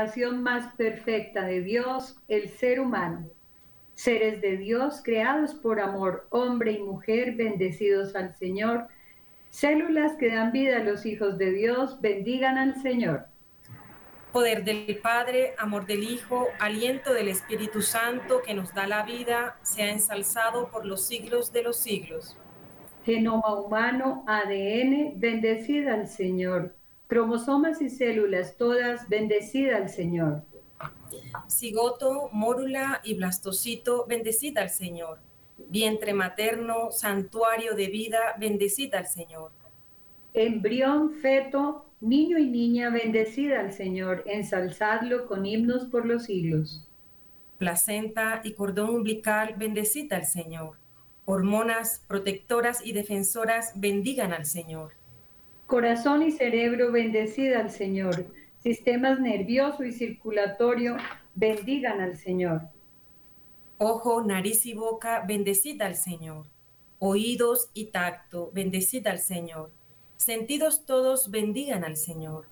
creación más perfecta de Dios, el ser humano. Seres de Dios creados por amor, hombre y mujer, bendecidos al Señor. Células que dan vida a los hijos de Dios, bendigan al Señor. Poder del Padre, amor del Hijo, aliento del Espíritu Santo que nos da la vida, sea ensalzado por los siglos de los siglos. Genoma humano, ADN, bendecida al Señor. Cromosomas y células todas, bendecida al Señor. Cigoto, mórula y blastocito, bendecida al Señor. Vientre materno, santuario de vida, bendecida al Señor. Embrión, feto, niño y niña, bendecida al Señor, ensalzadlo con himnos por los siglos. Placenta y cordón umbilical, bendecida al Señor. Hormonas protectoras y defensoras, bendigan al Señor. Corazón y cerebro, bendecida al Señor. Sistemas nervioso y circulatorio, bendigan al Señor. Ojo, nariz y boca, bendecida al Señor. Oídos y tacto, bendecida al Señor. Sentidos todos, bendigan al Señor.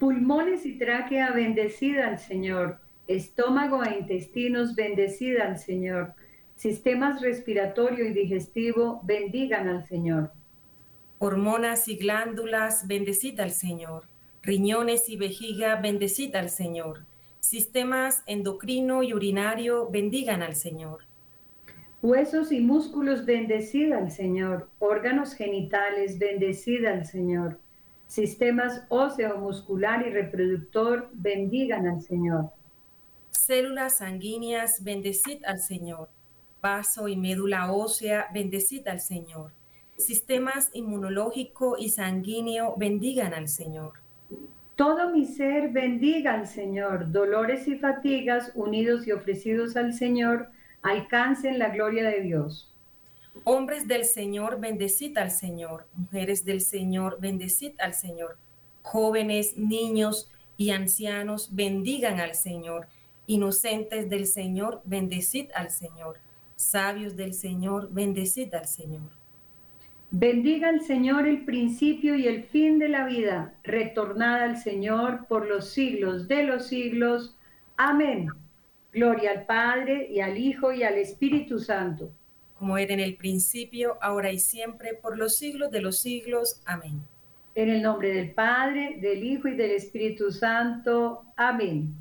Pulmones y tráquea, bendecida al Señor. Estómago e intestinos, bendecida al Señor. Sistemas respiratorio y digestivo, bendigan al Señor hormonas y glándulas, bendecita al Señor. Riñones y vejiga, bendecita al Señor. Sistemas endocrino y urinario, bendigan al Señor. Huesos y músculos, bendecida al Señor. Órganos genitales, bendecida al Señor. Sistemas óseo, muscular y reproductor, bendigan al Señor. Células sanguíneas, bendecid al Señor. Vaso y médula ósea, bendecid al Señor sistemas inmunológico y sanguíneo bendigan al Señor. Todo mi ser bendiga al Señor. Dolores y fatigas unidos y ofrecidos al Señor alcancen la gloria de Dios. Hombres del Señor, bendecid al Señor. Mujeres del Señor, bendecid al Señor. Jóvenes, niños y ancianos, bendigan al Señor. Inocentes del Señor, bendecid al Señor. Sabios del Señor, bendecid al Señor. Bendiga al Señor el principio y el fin de la vida. Retornada al Señor por los siglos de los siglos. Amén. Gloria al Padre y al Hijo y al Espíritu Santo. Como era en el principio, ahora y siempre, por los siglos de los siglos. Amén. En el nombre del Padre, del Hijo y del Espíritu Santo. Amén.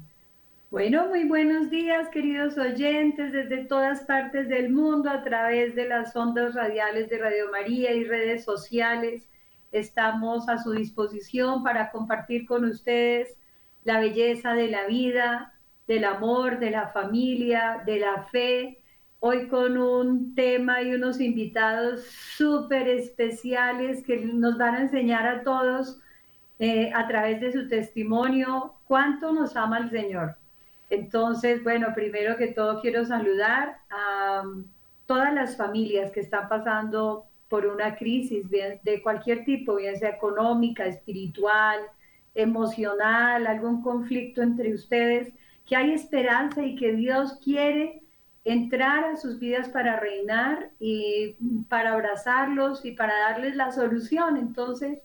Bueno, muy buenos días, queridos oyentes, desde todas partes del mundo, a través de las ondas radiales de Radio María y redes sociales. Estamos a su disposición para compartir con ustedes la belleza de la vida, del amor, de la familia, de la fe. Hoy con un tema y unos invitados súper especiales que nos van a enseñar a todos eh, a través de su testimonio cuánto nos ama el Señor entonces, bueno, primero que todo quiero saludar a um, todas las familias que están pasando por una crisis de cualquier tipo, bien sea económica, espiritual, emocional, algún conflicto entre ustedes, que hay esperanza y que Dios quiere entrar a sus vidas para reinar y para abrazarlos y para darles la solución. Entonces,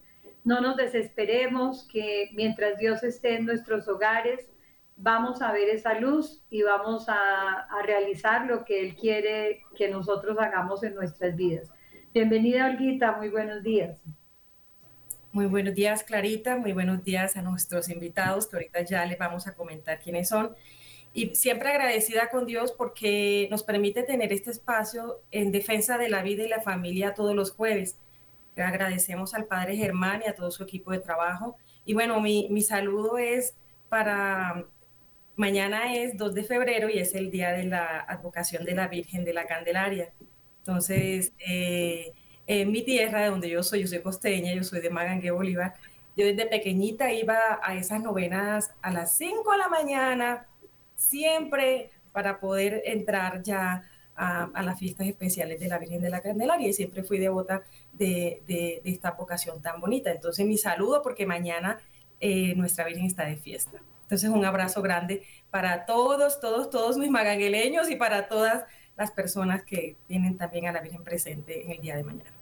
no nos desesperemos que mientras Dios esté en nuestros hogares, vamos a ver esa luz y vamos a, realizar lo que Él quiere que nosotros hagamos en nuestras vidas. Bienvenida, Olguita, muy buenos días. Muy buenos días, Clarita, muy buenos días a nuestros invitados, que ahorita ya les vamos a comentar quiénes son. Y siempre agradecida con Dios porque nos permite tener este espacio en defensa de la vida y la familia todos los jueves. Agradecemos al Padre Germán y a todo su equipo de trabajo. Y bueno, mi, mi saludo es para Mañana es 2 de febrero y es el día de la advocación de la Virgen de la Candelaria. Entonces, eh, en mi tierra, de donde yo soy, yo soy costeña, yo soy de Magangue, Bolívar, yo desde pequeñita iba a esas novenas a las 5 de la mañana, siempre para poder entrar ya a, las fiestas especiales de la Virgen de la Candelaria y siempre fui devota de, de, esta vocación tan bonita. Entonces, mi saludo porque mañana eh, nuestra Virgen está de fiesta. Entonces, un abrazo grande para todos, todos, todos mis magangueleños y para todas las personas que tienen también a la Virgen presente en el día de mañana.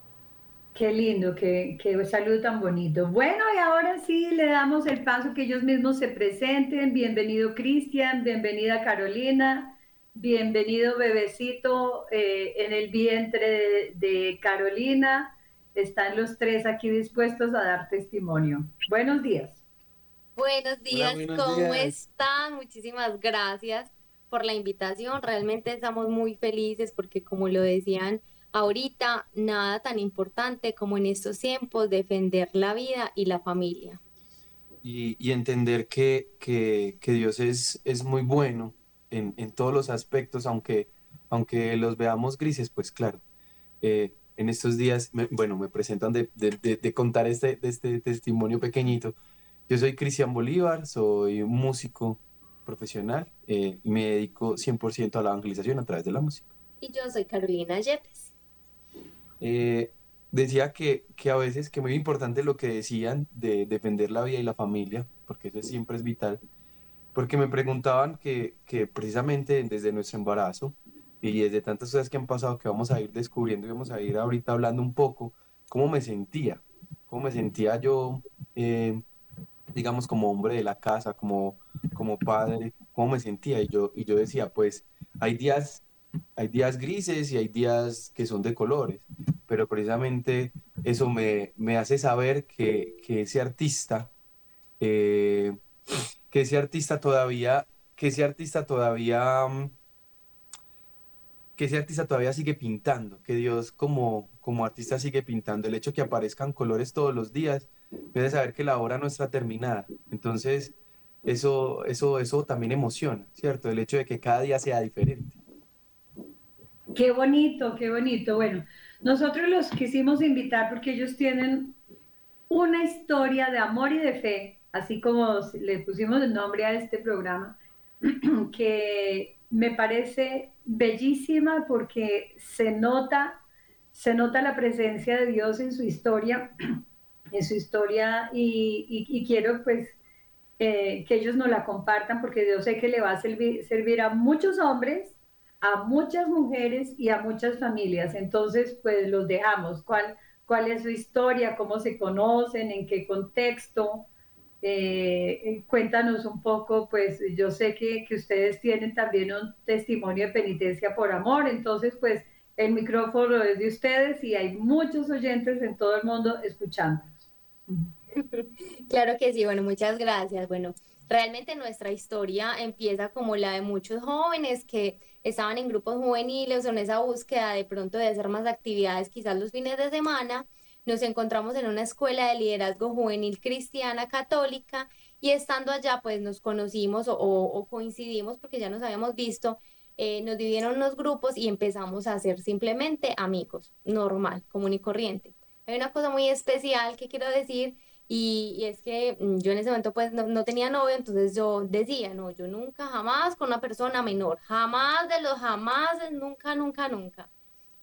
Qué lindo, qué, qué saludo tan bonito. Bueno, y ahora sí le damos el paso que ellos mismos se presenten. Bienvenido Cristian, bienvenida Carolina, bienvenido bebecito eh, en el vientre de, Carolina. Están los tres aquí dispuestos a dar testimonio. Buenos días. Buenos días, ¿cómo están? Muchísimas gracias por la invitación. Realmente estamos muy felices porque como lo decían ahorita nada tan importante como en estos tiempos defender la vida y la familia. Y, entender que, que, que, Dios es, es muy bueno en, en, todos los aspectos, aunque, aunque los veamos grises, pues claro. Eh, en estos días, bueno, me presentan de, de, de, contar este, este testimonio pequeñito. Yo soy Cristian Bolívar, soy músico profesional eh, y me dedico 100% a la evangelización a través de la música. Y yo soy Carolina Yepes eh, decía que, que, a veces, que muy importante lo que decían de defender la vida y la familia, porque eso siempre es vital, porque me preguntaban que, que precisamente desde nuestro embarazo y desde tantas cosas que han pasado que vamos a ir descubriendo y vamos a ir ahorita hablando un poco, cómo me sentía, cómo me sentía yo, eh, digamos, como hombre de la casa, como, como padre, cómo me sentía. Y yo, y yo decía, pues hay días hay días grises y hay días que son de colores, pero precisamente eso me, me hace saber que, que ese artista, eh, que ese artista todavía, que ese artista todavía, mm, que ese artista todavía sigue pintando, que Dios como, como artista sigue pintando. El hecho que aparezcan colores todos los días, hace saber que la obra no está terminada. Entonces, eso, eso, eso también emociona, ¿cierto? El hecho de que cada día sea diferente. Qué bonito, qué bonito. Bueno, nosotros los quisimos invitar porque ellos tienen una historia de amor y de fe, así como le pusimos el nombre a este programa, que me parece bellísima porque se nota, se nota la presencia de Dios en su historia, en su historia y, quiero pues eh, que ellos nos la compartan porque Dios sé que le va a servir a muchos hombres a muchas mujeres y a muchas familias. Entonces, pues los dejamos. ¿Cuál, es su historia? ¿Cómo se conocen? ¿En qué contexto? Eh, cuéntanos un poco, pues yo sé que, que, ustedes tienen también un testimonio de penitencia por amor, entonces pues el micrófono es de ustedes y hay muchos oyentes en todo el mundo escuchándonos. Claro que sí, bueno, muchas gracias. Bueno, realmente nuestra historia empieza como la de muchos jóvenes que estaban en grupos juveniles en esa búsqueda de pronto de hacer más actividades quizás los fines de semana, nos encontramos en una escuela de liderazgo juvenil cristiana católica y estando allá pues nos conocimos o, coincidimos porque ya nos habíamos visto, eh, nos dividieron los grupos y empezamos a ser simplemente amigos, normal, común y corriente. Hay una cosa muy especial que quiero decir y, es que mm, yo en ese momento pues no, tenía novio, entonces yo decía, no, yo nunca, jamás con una persona menor, jamás de los jamás, nunca, nunca, nunca.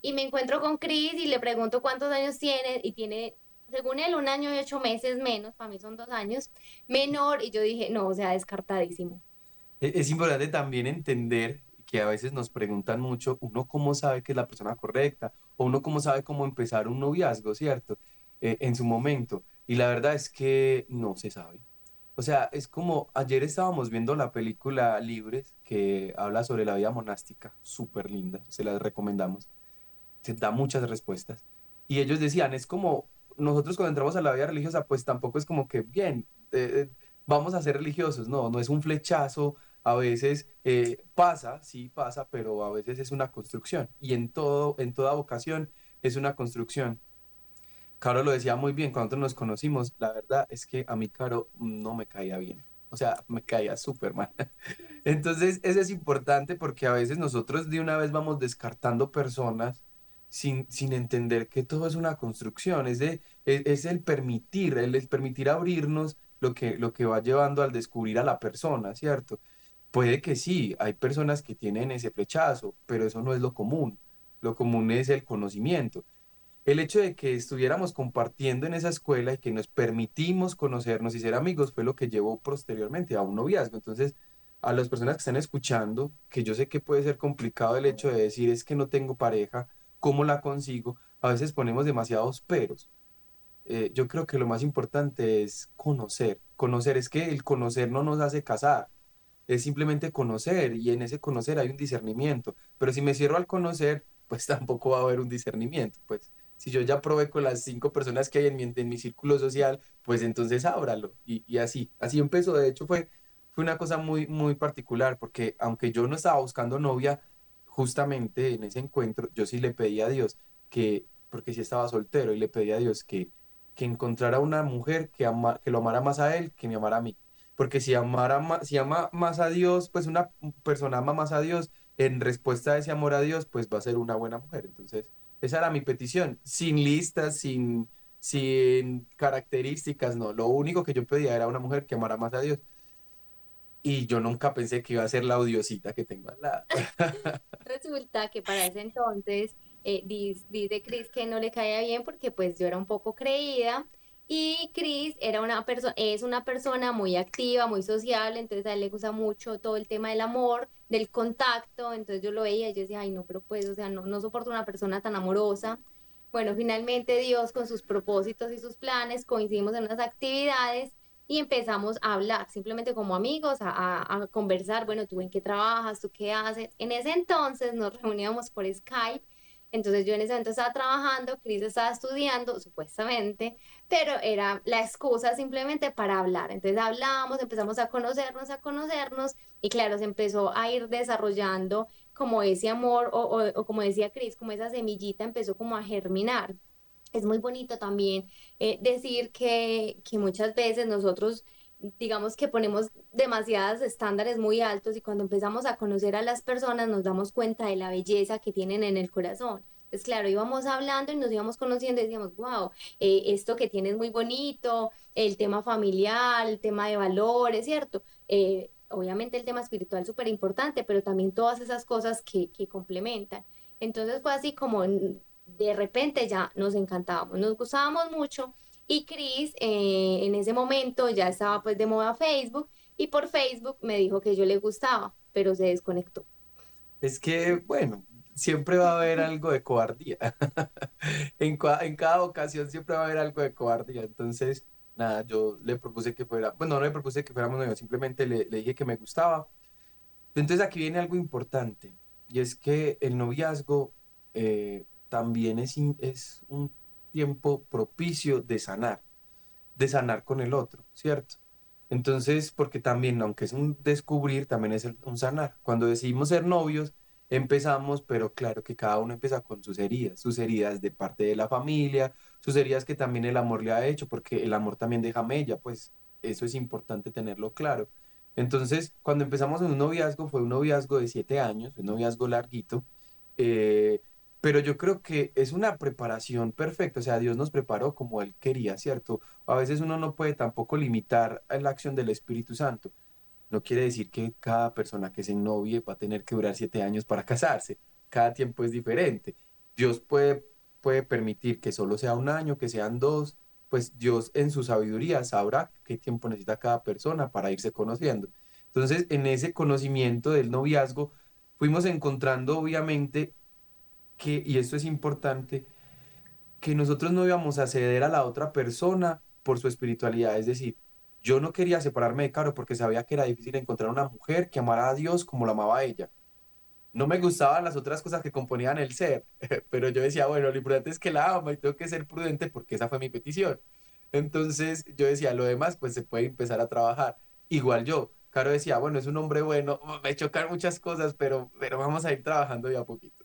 Y me encuentro con Chris y le pregunto cuántos años tiene y tiene, según él, un año y ocho meses menos, para mí son dos años, menor, y yo dije, no, o sea, descartadísimo. E, es importante también entender que a veces nos preguntan mucho, uno cómo sabe que es la persona correcta, o uno cómo sabe cómo empezar un noviazgo, ¿cierto? Eh, en su momento. Y la verdad es que no se sabe. O sea, es como ayer estábamos viendo la película Libres, que habla sobre la vida monástica, súper linda, se la recomendamos. Se da muchas respuestas. Y ellos decían, es como nosotros cuando entramos a la vida religiosa, pues tampoco es como que, bien, eh, vamos a ser religiosos, no, no es un flechazo, a veces eh, pasa, sí pasa, pero a veces es una construcción. Y en, todo, en toda vocación es una construcción. Caro lo decía muy bien, cuando nos conocimos, la verdad es que a mí Caro no me caía bien. O sea, me caía súper mal. Entonces, eso es importante porque a veces nosotros de una vez vamos descartando personas sin, sin entender que todo es una construcción, es, de, es, el permitir, el, el, permitir abrirnos lo que, lo que va llevando al descubrir a la persona, ¿cierto? Puede que sí, hay personas que tienen ese flechazo, pero eso no es lo común. Lo común es el conocimiento el hecho de que estuviéramos compartiendo en esa escuela y que nos permitimos conocernos y ser amigos fue lo que llevó posteriormente a un noviazgo. Entonces, a las personas que están escuchando, que yo sé que puede ser complicado el hecho de decir es que no tengo pareja, ¿cómo la consigo? a veces ponemos demasiados peros. Eh, yo creo que lo más importante es conocer. Conocer es que el conocer no nos hace casar, es simplemente conocer y en ese conocer hay un discernimiento. Pero si me cierro al conocer, pues tampoco va a haber un discernimiento. Pues si yo ya probé con las cinco personas que hay en mi, en mi círculo social, pues entonces ábralo. Y, y así, así empezó. De hecho, fue, fue una cosa muy, muy particular, porque aunque yo no estaba buscando novia, justamente en ese encuentro, yo sí le pedí a Dios que, porque sí estaba soltero, y le pedí a Dios que que encontrara una mujer que, ama, que lo amara más a él que me amara a mí. Porque si, amara si ama más a Dios, pues una persona ama más a Dios, en respuesta a ese amor a Dios, pues va a ser una buena mujer. Entonces, esa era mi petición, sin listas, sin, sin características, no. Lo único que yo pedía era una mujer que amara más a Dios. Y yo nunca pensé que iba a ser la odiosita que tengo al lado. Resulta que para ese entonces eh, dice, Cris que no le caía bien porque pues yo era un poco creída y Cris era una persona, es una persona muy activa, muy sociable, entonces a él le gusta mucho todo el tema del amor, del contacto, entonces yo lo veía y yo decía, ay no, pero pues, o sea, no, no soporto una persona tan amorosa. Bueno, finalmente Dios con sus propósitos y sus planes coincidimos en unas actividades y empezamos a hablar, simplemente como amigos, a, a, conversar, bueno, tú en qué trabajas, tú qué haces. En ese entonces nos reuníamos por Skype entonces yo en ese momento estaba trabajando, Cris estaba estudiando, supuestamente, pero era la excusa simplemente para hablar. Entonces hablábamos, empezamos a conocernos, a conocernos, y claro, se empezó a ir desarrollando como ese amor, o, o, como decía Cris, como esa semillita empezó como a germinar. Es muy bonito también eh, decir que, que muchas veces nosotros digamos que ponemos demasiados estándares muy altos y cuando empezamos a conocer a las personas nos damos cuenta de la belleza que tienen en el corazón. Entonces, claro, íbamos hablando y nos íbamos conociendo y decíamos, wow, eh, esto que tienes muy bonito, el tema familiar, el tema de valores, ¿cierto? Eh, obviamente el tema espiritual súper importante, pero también todas esas cosas que, que complementan. Entonces fue así como de repente ya nos encantábamos, nos gustábamos mucho y Chris eh, en ese momento ya estaba pues de moda Facebook y por Facebook me dijo que yo le gustaba, pero se desconectó. Es que, bueno, siempre va a haber algo de cobardía. en, en cada ocasión siempre va a haber algo de cobardía. Entonces, nada, yo le propuse que fuera, bueno, no le propuse que fuéramos novios, simplemente le, le dije que me gustaba. Entonces aquí viene algo importante y es que el noviazgo eh, también es, es un tiempo propicio de sanar, de sanar con el otro, ¿cierto? Entonces, porque también, aunque es un descubrir, también es un sanar. Cuando decidimos ser novios, empezamos, pero claro que cada uno empieza con sus heridas, sus heridas de parte de la familia, sus heridas que también el amor le ha hecho, porque el amor también deja mella, pues eso es importante tenerlo claro. Entonces, cuando empezamos en un noviazgo, fue un noviazgo de siete años, un noviazgo larguito, eh, pero yo creo que es una preparación perfecta, o sea, Dios nos preparó como Él quería, ¿cierto? A veces uno no puede tampoco limitar la acción del Espíritu Santo. No quiere decir que cada persona que se novie va a tener que durar siete años para casarse. Cada tiempo es diferente. Dios puede, puede permitir que solo sea un año, que sean dos, pues Dios en su sabiduría sabrá qué tiempo necesita cada persona para irse conociendo. Entonces, en ese conocimiento del noviazgo, fuimos encontrando obviamente que, y esto es importante, que nosotros no íbamos a ceder a la otra persona por su espiritualidad. Es decir, yo no quería separarme de Caro porque sabía que era difícil encontrar una mujer que amara a Dios como la amaba ella. No me gustaban las otras cosas que componían el ser, pero yo decía, bueno, lo importante es que la ama y tengo que ser prudente porque esa fue mi petición. Entonces yo decía, lo demás pues se puede empezar a trabajar. Igual yo, Caro decía, bueno, es un hombre bueno, me chocan muchas cosas, pero, pero vamos a ir trabajando de a poquito.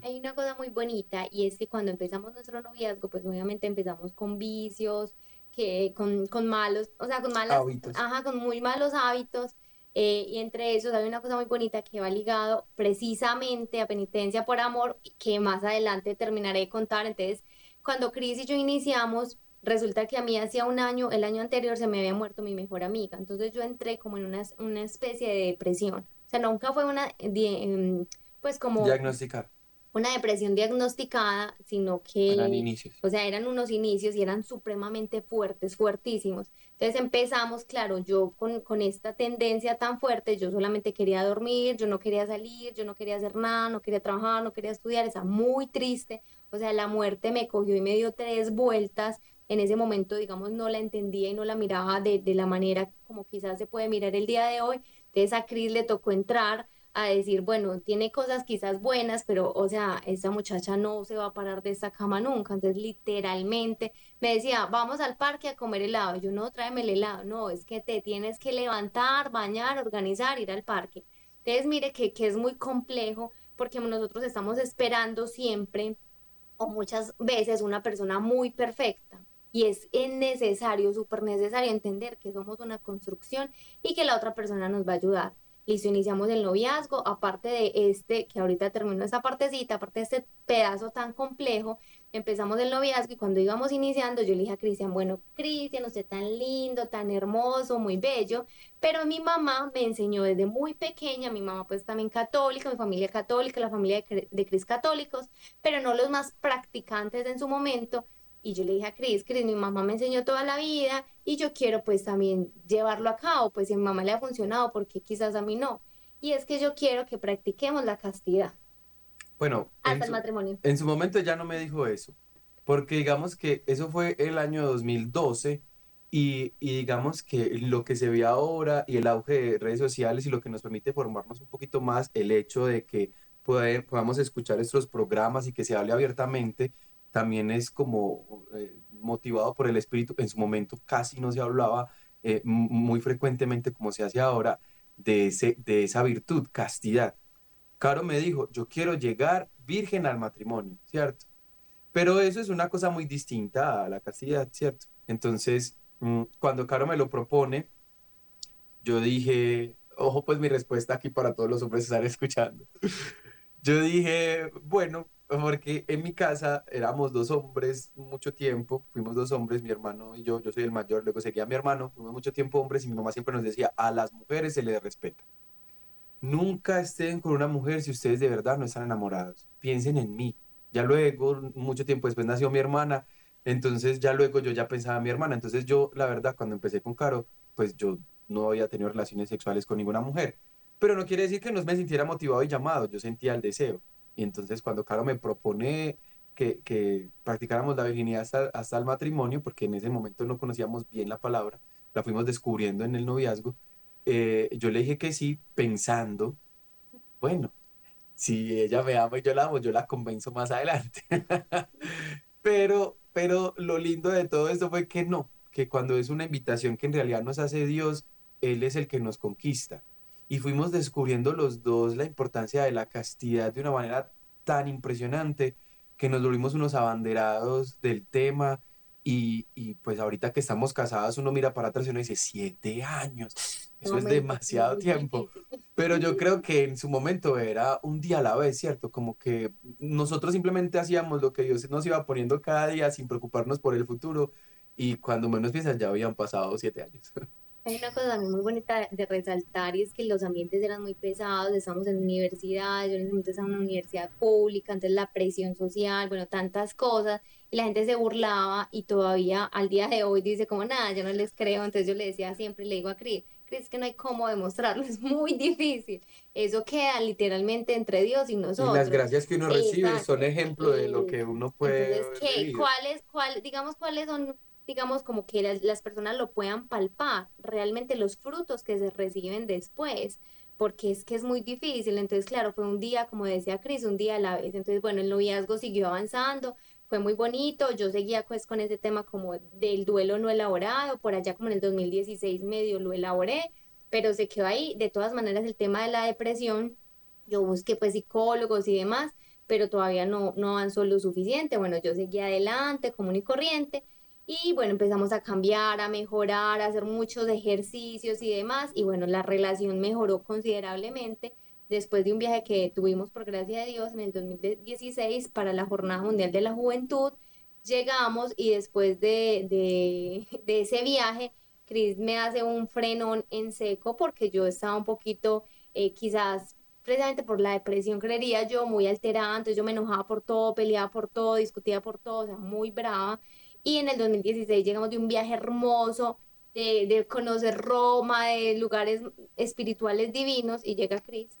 Hay una cosa muy bonita y es que cuando empezamos nuestro noviazgo, pues obviamente empezamos con vicios, que con, con malos, o sea, con malos hábitos. Ajá, con muy malos hábitos. Eh, y entre esos hay una cosa muy bonita que va ligado precisamente a penitencia por amor, que más adelante terminaré de contar. Entonces, cuando Cris y yo iniciamos, resulta que a mí hacía un año, el año anterior se me había muerto mi mejor amiga. Entonces yo entré como en una, una especie de depresión. O sea, nunca fue una, em, pues como... Diagnosticar una depresión diagnosticada, sino que, Eran inicios. o sea, eran unos inicios y eran supremamente fuertes, fuertísimos. Entonces empezamos, claro, yo con, con esta tendencia tan fuerte, yo solamente quería dormir, yo no quería salir, yo no quería hacer nada, no quería trabajar, no quería estudiar, estaba muy triste, o sea, la muerte me cogió y me dio tres vueltas. En ese momento, digamos, no la entendía y no la miraba de, de la manera como quizás se puede mirar el día de hoy. Entonces a Cris le tocó entrar a decir, bueno, tiene cosas quizás buenas, pero, o sea, esta muchacha no se va a parar de esta cama nunca. Entonces, literalmente me decía, vamos al parque a comer helado. Yo no, tráeme el helado. No, es que te tienes que levantar, bañar, organizar, ir al parque. Entonces, mire que, que es muy complejo porque nosotros estamos esperando siempre o muchas veces una persona muy perfecta. Y es necesario, súper necesario entender que somos una construcción y que la otra persona nos va a ayudar. Listo, iniciamos el noviazgo, aparte de este, que ahorita terminó esta partecita, aparte de este pedazo tan complejo, empezamos el noviazgo y cuando íbamos iniciando, yo le dije a Cristian, bueno, Cristian, usted tan lindo, tan hermoso, muy bello, pero mi mamá me enseñó desde muy pequeña, mi mamá pues también católica, mi familia católica, la familia de, de Cris católicos, pero no los más practicantes en su momento, y yo le dije a Cris, Cris, mi mamá me enseñó toda la vida y yo quiero pues también llevarlo a cabo, pues si a mi mamá le ha funcionado, porque quizás a mí no. Y es que yo quiero que practiquemos la castidad. Bueno, hasta en el su, matrimonio. en su momento ya no me dijo eso, porque digamos que eso fue el año 2012 y, y digamos que lo que se ve ahora y el auge de redes sociales y lo que nos permite formarnos un poquito más, el hecho de que poder, podamos escuchar estos programas y que se hable abiertamente, también es como eh, motivado por el espíritu. En su momento casi no se hablaba eh, muy frecuentemente como se hace ahora de, ese, de esa virtud, castidad. Caro me dijo, yo quiero llegar virgen al matrimonio, ¿cierto? Pero eso es una cosa muy distinta a la castidad, ¿cierto? Entonces, mm, cuando Caro me lo propone, yo dije, ojo pues mi respuesta aquí para todos los hombres que están escuchando. Yo dije, bueno, porque en mi casa éramos dos hombres mucho tiempo, fuimos dos hombres, mi hermano y yo, yo soy el mayor, luego seguía mi hermano, fuimos mucho tiempo hombres y mi mamá siempre nos decía, a las mujeres se les respeta. Nunca estén con una mujer si ustedes de verdad no están enamorados. Piensen en mí. Ya luego, mucho tiempo después nació mi hermana, entonces ya luego yo ya pensaba en mi hermana. Entonces yo, la verdad, cuando empecé con Caro, pues yo no había tenido relaciones sexuales con ninguna mujer. Pero no quiere decir que no me sintiera motivado y llamado, yo sentía el deseo. Y entonces cuando Caro me propone que, que practicáramos la virginidad hasta, hasta, el matrimonio, porque en ese momento no conocíamos bien la palabra, la fuimos descubriendo en el noviazgo, eh, yo le dije que sí, pensando, bueno, si ella me ama y yo la amo, yo la convenzo más adelante. pero, pero lo lindo de todo esto fue que no, que cuando es una invitación que en realidad nos hace Dios, Él es el que nos conquista y fuimos descubriendo los dos la importancia de la castidad de una manera tan impresionante que nos volvimos unos abanderados del tema y, y pues ahorita que estamos casados uno mira para atrás y uno dice, siete años, eso es demasiado tiempo. Pero yo creo que en su momento era un día a la vez, ¿cierto? Como que nosotros simplemente hacíamos lo que Dios nos iba poniendo cada día sin preocuparnos por el futuro y cuando menos piensas ya habían pasado siete años. Hay una cosa también muy bonita de resaltar y es que los ambientes eran muy pesados, estamos en universidad, yo en ese momento estaba en una universidad pública, entonces la presión social, bueno, tantas cosas, y la gente se burlaba y todavía al día de hoy dice como nada, yo no les creo, entonces yo le decía siempre, le digo a Cris, Cris, que no hay cómo demostrarlo, es muy difícil, eso queda literalmente entre Dios y nosotros. Y las gracias que uno recibe Exacto. son ejemplo de lo que uno puede... Entonces, ¿qué, ¿cuáles, cuál, digamos, cuáles son digamos, como que las, las, personas lo puedan palpar, realmente los frutos que se reciben después, porque es que es muy difícil. Entonces, claro, fue un día, como decía Cris, un día a la vez. Entonces, bueno, el noviazgo siguió avanzando, fue muy bonito. Yo seguía pues con ese tema como del duelo no elaborado, por allá como en el 2016 medio lo elaboré, pero se quedó ahí. De todas maneras, el tema de la depresión, yo busqué pues psicólogos y demás, pero todavía no, no avanzó lo suficiente. Bueno, yo seguía adelante, común y corriente y bueno, empezamos a cambiar, a mejorar, a hacer muchos ejercicios y demás. Y bueno, la relación mejoró considerablemente después de un viaje que tuvimos, por gracia de Dios, en el 2016 para la Jornada Mundial de la Juventud. Llegamos y después de, de, de ese viaje, Cris me hace un frenón en seco porque yo estaba un poquito eh, quizás precisamente por la depresión, creería yo, muy alterada, entonces yo me enojaba por todo, peleaba por todo, discutía por todo, o sea, muy brava. Y en el 2016 llegamos de un viaje hermoso, de, de conocer Roma, de lugares espirituales divinos, y llega Cris.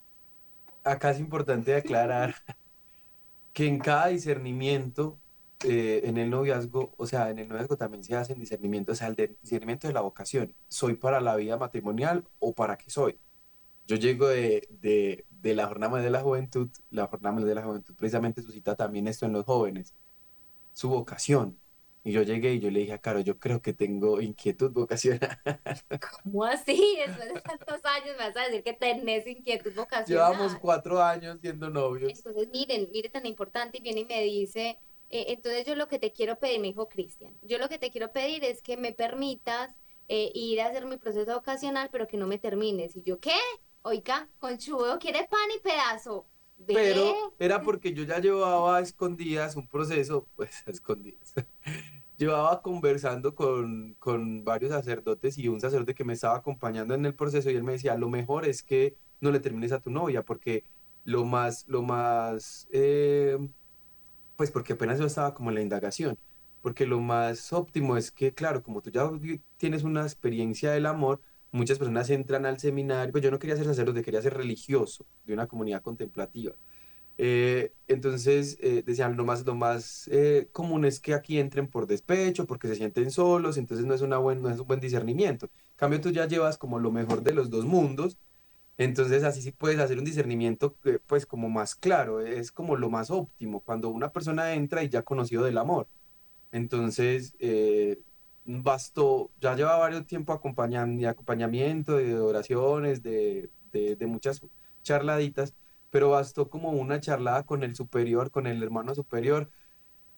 Acá es importante aclarar que en cada discernimiento eh, en el noviazgo, o sea, en el noviazgo también se hacen discernimientos, o sea, el discernimiento de la vocación. ¿Soy para la vida matrimonial o para qué soy? Yo llego de, de, de la Jornada de la Juventud, la Jornada de la Juventud precisamente suscita también esto en los jóvenes, su vocación. Y yo llegué y yo le dije a Caro, yo creo que tengo inquietud vocacional. ¿Cómo así? Después de tantos años me vas a decir que tenés inquietud vocacional. Llevamos cuatro años siendo novios. Entonces, miren, miren tan importante y viene y me dice, eh, entonces yo lo que te quiero pedir, me dijo Cristian, yo lo que te quiero pedir es que me permitas eh, ir a hacer mi proceso vocacional, pero que no me termines. Y yo, ¿qué? Oiga, conchudo, quiere pan y pedazo. Pero era porque yo ya llevaba a escondidas un proceso, pues a escondidas. llevaba conversando con, con varios sacerdotes y un sacerdote que me estaba acompañando en el proceso y él me decía, lo mejor es que no le termines a tu novia porque lo más, lo más eh, pues porque apenas yo estaba como en la indagación, porque lo más óptimo es que, claro, como tú ya tienes una experiencia del amor, muchas personas entran al seminario, pues yo no quería ser sacerdote, quería ser religioso de una comunidad contemplativa. Eh, entonces eh, decían, lo más, lo más eh, común es que aquí entren por despecho, porque se sienten solos, entonces no es, una buen, no es un buen discernimiento. En cambio, tú ya llevas como lo mejor de los dos mundos, entonces así sí puedes hacer un discernimiento pues como más claro, es como lo más óptimo, cuando una persona entra y ya ha conocido del amor. Entonces, bastó, ya lleva varios tiempo acompañando, acompañamiento, de oraciones, de, de, de muchas charladitas, pero bastó como una charlada con el superior, con el hermano superior,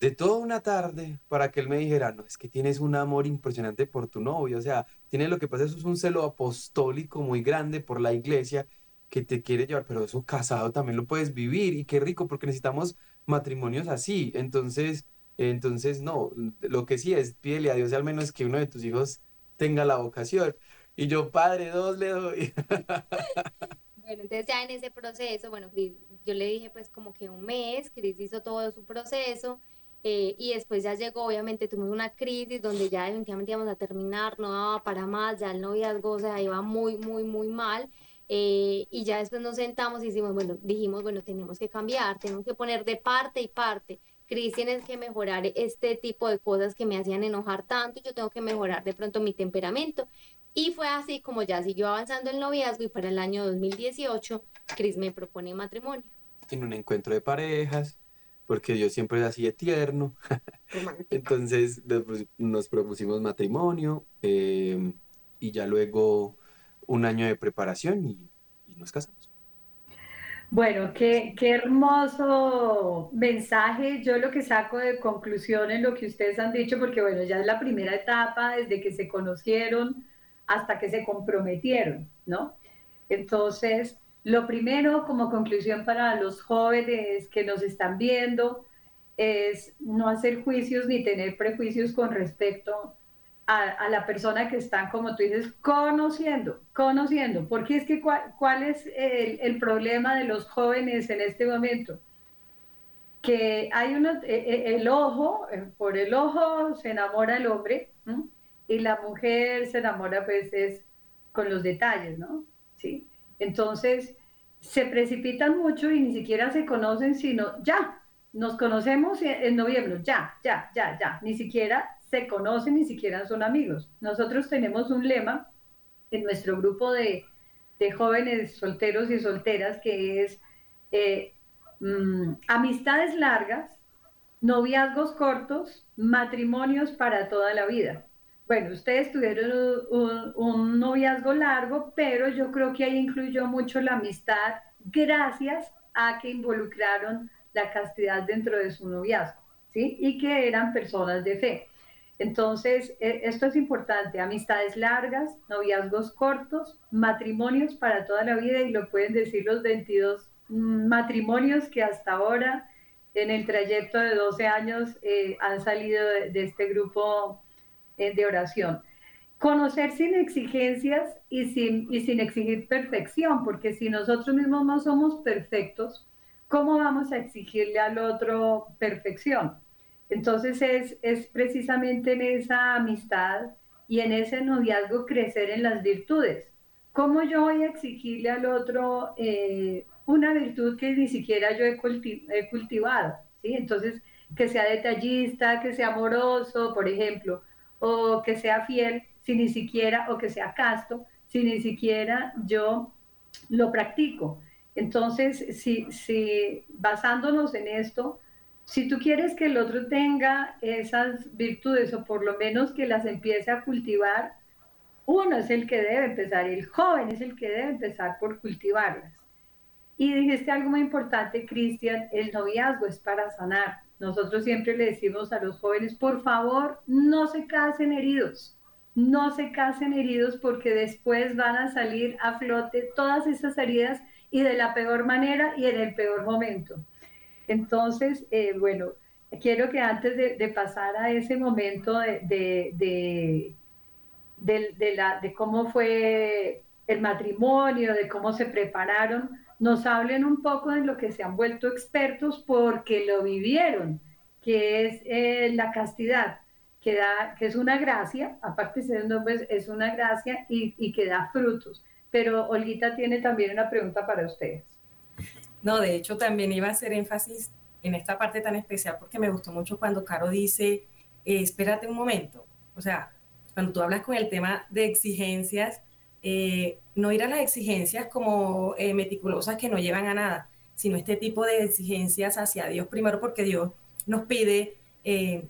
de toda una tarde para que él me dijera, no, es que tienes un amor impresionante por tu novio, o sea, tiene lo que pasa, eso es un celo apostólico muy grande por la iglesia que te quiere llevar, pero eso casado también lo puedes vivir y qué rico porque necesitamos matrimonios así, entonces, entonces no, lo que sí es, pídele a Dios al menos que uno de tus hijos tenga la vocación. Y yo, padre, dos le doy. Bueno, entonces ya en ese proceso, bueno, yo le dije pues como que un mes, Cris hizo todo su proceso, eh, y después ya llegó, obviamente tuvimos una crisis donde ya definitivamente íbamos a terminar, no daba para más, ya el noviazgo o sea, iba muy, muy, muy mal. Eh, y ya después nos sentamos y hicimos, bueno, dijimos, bueno, tenemos que cambiar, tenemos que poner de parte y parte. Cris, tienes que mejorar este tipo de cosas que me hacían enojar tanto, yo tengo que mejorar de pronto mi temperamento. Y fue así como ya siguió avanzando el noviazgo y para el año 2018, Cris me propone matrimonio. En un encuentro de parejas, porque yo siempre era así tierno. Entonces nos propusimos matrimonio eh, y ya luego un año de preparación y, nos casamos. Bueno, qué, qué, hermoso mensaje. Yo lo que saco de conclusión en lo que ustedes han dicho, porque bueno, ya es la primera etapa desde que se conocieron hasta que se comprometieron, ¿no? Entonces, lo primero, como conclusión para los jóvenes que nos están viendo, es no hacer juicios ni tener prejuicios con respecto a, la persona que están, como tú dices, conociendo, conociendo. Porque es que cuál, es el, problema de los jóvenes en este momento? Que hay uno, e, e, el ojo, eh, por el ojo se enamora el hombre y la mujer se enamora pues es con los detalles, ¿no? Sí. Entonces, se precipitan mucho y ni siquiera se conocen, sino ya, nos conocemos en noviembre, ya, ya, ya, ya, ni siquiera se conocen, ni siquiera son amigos. Nosotros tenemos un lema en nuestro grupo de, jóvenes solteros y solteras que es eh, mm, amistades largas, noviazgos cortos, matrimonios para toda la vida. Bueno, ustedes tuvieron un, noviazgo largo, pero yo creo que ahí incluyó mucho la amistad gracias a que involucraron la castidad dentro de su noviazgo, ¿sí? Y que eran personas de fe. Entonces, e, esto es importante, amistades largas, noviazgos cortos, matrimonios para toda la vida y lo pueden decir los 22 matrimonios que hasta ahora en el trayecto de 12 años eh, han salido de, de este grupo eh, de oración. conocer sin exigencias y sin, y sin exigir perfección, porque si nosotros mismos no somos perfectos, ¿cómo vamos a exigirle al otro perfección? Entonces es, es precisamente en esa amistad y en ese noviazgo crecer en las virtudes. ¿Cómo yo voy a exigirle al otro eh, una virtud que ni siquiera yo he, cultivado? ¿sí? Entonces, que sea detallista, que sea amoroso, por ejemplo, o que sea fiel, si ni siquiera, o que sea casto, si ni siquiera yo lo practico. Entonces, si, si basándonos en esto, si tú quieres que el otro tenga esas virtudes o por lo menos que las empiece a cultivar, uno es el que debe empezar, el joven es el que debe empezar por cultivarlas. Y dijiste algo muy importante, Cristian, el noviazgo es para sanar. Nosotros siempre le decimos a los jóvenes, por favor, no se casen heridos, no se casen heridos porque después van a salir a flote todas esas heridas y de la peor manera y en el peor momento. Entonces, eh, bueno, quiero que antes de, pasar a ese momento de, de, cómo fue el matrimonio, de cómo se prepararon, nos hablen un poco de lo que se han vuelto expertos porque lo vivieron, que es eh, la castidad, que, da, que es una gracia, aparte de ser un es una gracia y, y que da frutos. Pero Olguita tiene también una pregunta para ustedes. No, de hecho también iba a hacer énfasis en esta parte tan especial porque me gustó mucho cuando Caro dice, eh, espérate un momento. O sea, cuando tú hablas con el tema de exigencias, eh, no ir a las exigencias como eh, meticulosas que no llevan a nada, sino este tipo de exigencias hacia Dios primero porque Dios nos pide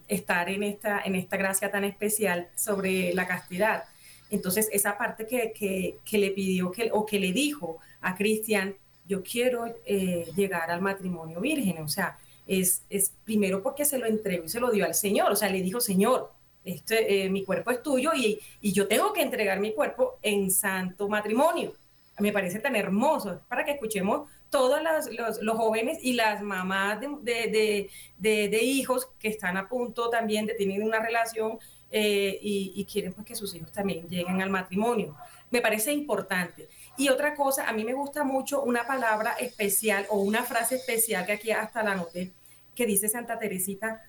estar en esta, en esta gracia tan especial sobre la castidad. Entonces, esa parte que, que le pidió que, o que le dijo a Cristian, yo quiero eh, llegar al matrimonio virgen, o sea, es, es, primero porque se lo entregó y se lo dio al Señor, o sea, le dijo, Señor, este, eh, mi cuerpo es tuyo y, y, yo tengo que entregar mi cuerpo en santo matrimonio. Me parece tan hermoso, para que escuchemos todos los, los, jóvenes y las mamás de, de, de, de, hijos que están a punto también de tener una relación eh, y, y, quieren pues que sus hijos también lleguen al matrimonio. Me parece importante. Y otra cosa, a mí me gusta mucho una palabra especial o una frase especial que aquí hasta la noté, que dice Santa Teresita,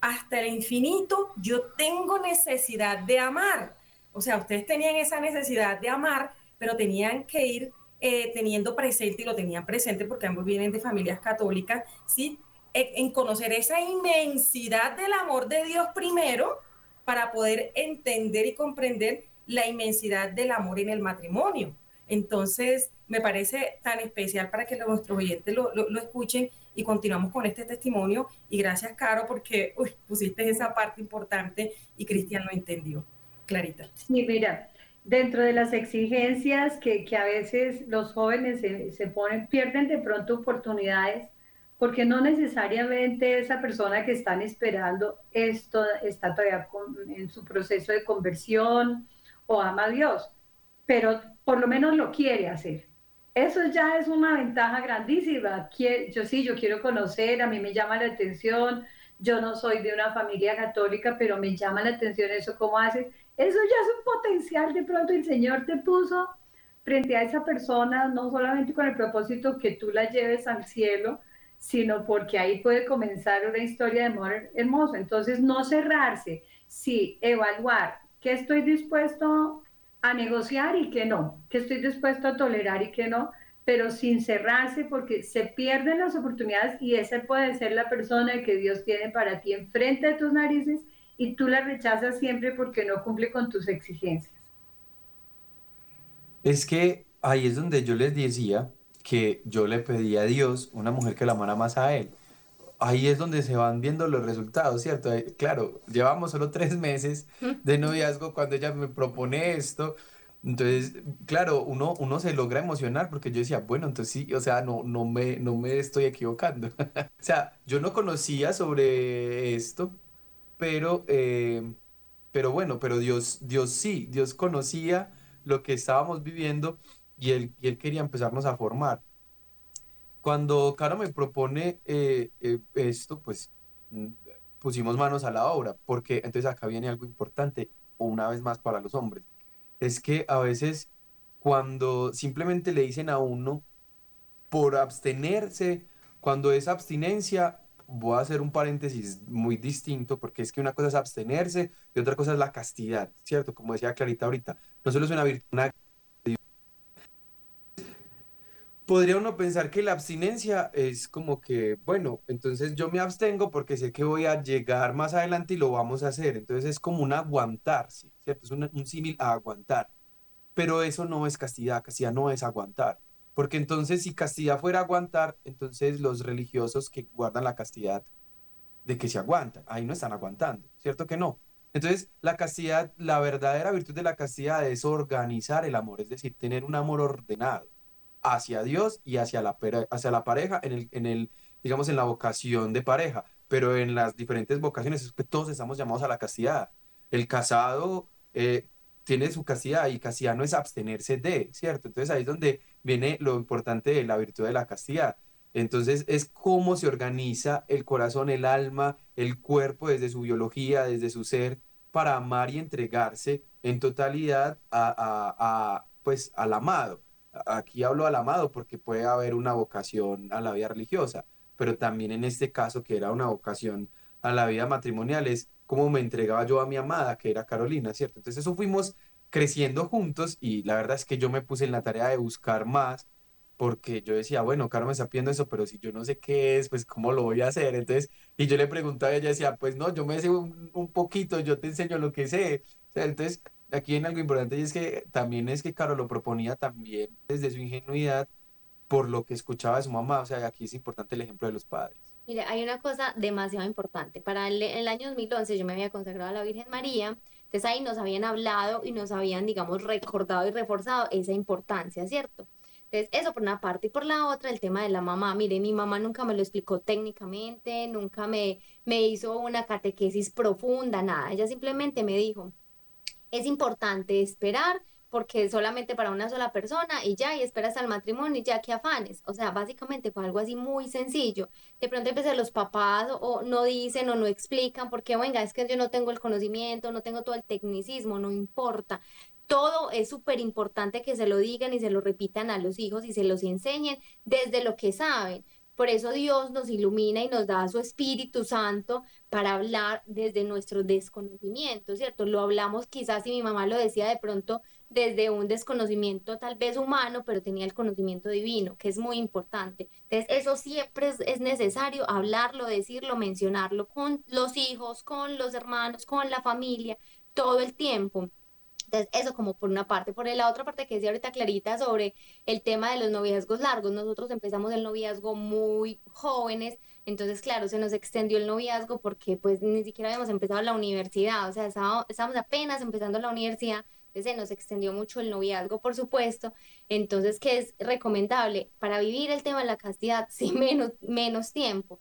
hasta el infinito yo tengo necesidad de amar. O sea, ustedes tenían esa necesidad de amar, pero tenían que ir eh, teniendo presente, y lo tenían presente porque ambos vienen de familias católicas, ¿sí? en conocer esa inmensidad del amor de Dios primero para poder entender y comprender la inmensidad del amor en el matrimonio. Entonces, me parece tan especial para que nuestros oyentes lo, lo, escuchen y continuamos con este testimonio. Y gracias, Caro, porque pusiste esa parte importante y Cristian lo entendió. Clarita. Sí, mira, dentro de las exigencias que, que a veces los jóvenes se, se, ponen, pierden de pronto oportunidades, porque no necesariamente esa persona que están esperando esto está todavía en su proceso de conversión o ama a Dios pero por lo menos lo quiere hacer. Eso ya es una ventaja grandísima. Yo sí, yo quiero conocer, a mí me llama la atención, yo no soy de una familia católica, pero me llama la atención eso, cómo haces. Eso ya es un potencial, de pronto el Señor te puso frente a esa persona, no solamente con el propósito que tú la lleves al cielo, sino porque ahí puede comenzar una historia de amor hermosa. Entonces, no cerrarse, sí, evaluar qué estoy dispuesto a negociar y que no, que estoy dispuesto a tolerar y que no, pero sin cerrarse porque se pierden las oportunidades y esa puede ser la persona que Dios tiene para ti enfrente de tus narices y tú la rechazas siempre porque no cumple con tus exigencias. Es que ahí es donde yo les decía que yo le pedí a Dios una mujer que la amara más a Él. Ahí es donde se van viendo los resultados, ¿cierto? Claro, llevamos solo tres meses de noviazgo cuando ella me propone esto. Entonces, claro, uno, uno se logra emocionar porque yo decía, bueno, entonces sí, o sea, no, no, me, no me estoy equivocando. o sea, yo no conocía sobre esto, pero, eh, pero bueno, pero Dios, Dios sí, Dios conocía lo que estábamos viviendo y él, y él quería empezarnos a formar. Cuando Caro me propone eh, eh, esto, pues mm, pusimos manos a la obra, porque entonces acá viene algo importante, una vez más para los hombres. es que a veces cuando simplemente le dicen a uno por abstenerse, cuando es abstinencia, voy a hacer un paréntesis muy distinto, porque es que una cosa es abstenerse y otra cosa es la castidad, ¿cierto? Como decía Clarita ahorita, no solo es una virtud, podría uno pensar que la abstinencia es como que, bueno, entonces yo me abstengo porque sé que voy a llegar más adelante y lo vamos a hacer. Entonces es como un aguantarse, ¿cierto? Es un, un símil a aguantar. Pero eso no es castidad, castidad no es aguantar. Porque entonces si castidad fuera aguantar, entonces los religiosos que guardan la castidad, de que se aguantan, ahí no están aguantando, ¿cierto que no? Entonces la castidad, la verdadera virtud de la castidad es organizar el amor, es decir, tener un amor ordenado hacia Dios y hacia la, hacia la pareja en el, en el, digamos, en la vocación de pareja, pero en las diferentes vocaciones es todos estamos llamados a la castidad. El casado eh, tiene su castidad y castidad no es abstenerse de, ¿cierto? Entonces ahí es donde viene lo importante de la virtud de la castidad. Entonces es cómo se organiza el corazón, el alma, el cuerpo desde su biología, desde su ser, para amar y entregarse en totalidad a, a, pues, al amado. Aquí hablo al amado porque puede haber una vocación a la vida religiosa, pero también en este caso que era una vocación a la vida matrimonial es como me entregaba yo a mi amada, que era Carolina, ¿cierto? Entonces eso fuimos creciendo juntos y la verdad es que yo me puse en la tarea de buscar más porque yo decía, bueno, Caro me está pidiendo eso, pero si yo no sé qué es, pues cómo lo voy a hacer. Entonces, y yo le preguntaba ella decía, pues no, yo me sé un, poquito, yo te enseño lo que sé. O sea, entonces, aquí hay algo importante y es que también es que Caro lo proponía también desde su ingenuidad por lo que escuchaba de su mamá. O sea, aquí es importante el ejemplo de los padres. Mire, hay una cosa demasiado importante. Para el, el año 2011 yo me había consagrado a la Virgen María entonces ahí nos habían hablado y nos habían, digamos, recordado y reforzado esa importancia, ¿cierto? Entonces, eso por una parte. Y por la otra, el tema de la mamá. Mire, mi mamá nunca me lo explicó técnicamente, nunca me, me hizo una catequesis profunda, nada. Ella simplemente me dijo, es importante esperar porque solamente para una sola persona y ya, y esperas al matrimonio y ya, que afanes. O sea, básicamente fue algo así muy sencillo. De pronto empecé los papás o, no dicen o no explican porque, venga, es que yo no tengo el conocimiento, no tengo todo el tecnicismo, no importa. Todo es súper importante que se lo digan y se lo repitan a los hijos y se los enseñen desde lo que saben. Por eso Dios nos ilumina y nos da su Espíritu Santo para hablar desde nuestro desconocimiento, ¿cierto? Lo hablamos quizás, y mi mamá lo decía de pronto, desde un desconocimiento tal vez humano, pero tenía el conocimiento divino, que es muy importante. Entonces, eso siempre es, necesario hablarlo, decirlo, mencionarlo con los hijos, con los hermanos, con la familia, todo el tiempo. Entonces, eso como por una parte. Por la otra parte que decía ahorita Clarita sobre el tema de los noviazgos largos. Nosotros empezamos el noviazgo muy jóvenes, entonces, claro, se nos extendió el noviazgo porque pues ni siquiera habíamos empezado la universidad, o sea, estábamos apenas empezando la universidad se nos extendió mucho el noviazgo, por supuesto. Entonces, ¿qué es recomendable? Para vivir el tema de la castidad, sin menos, menos tiempo.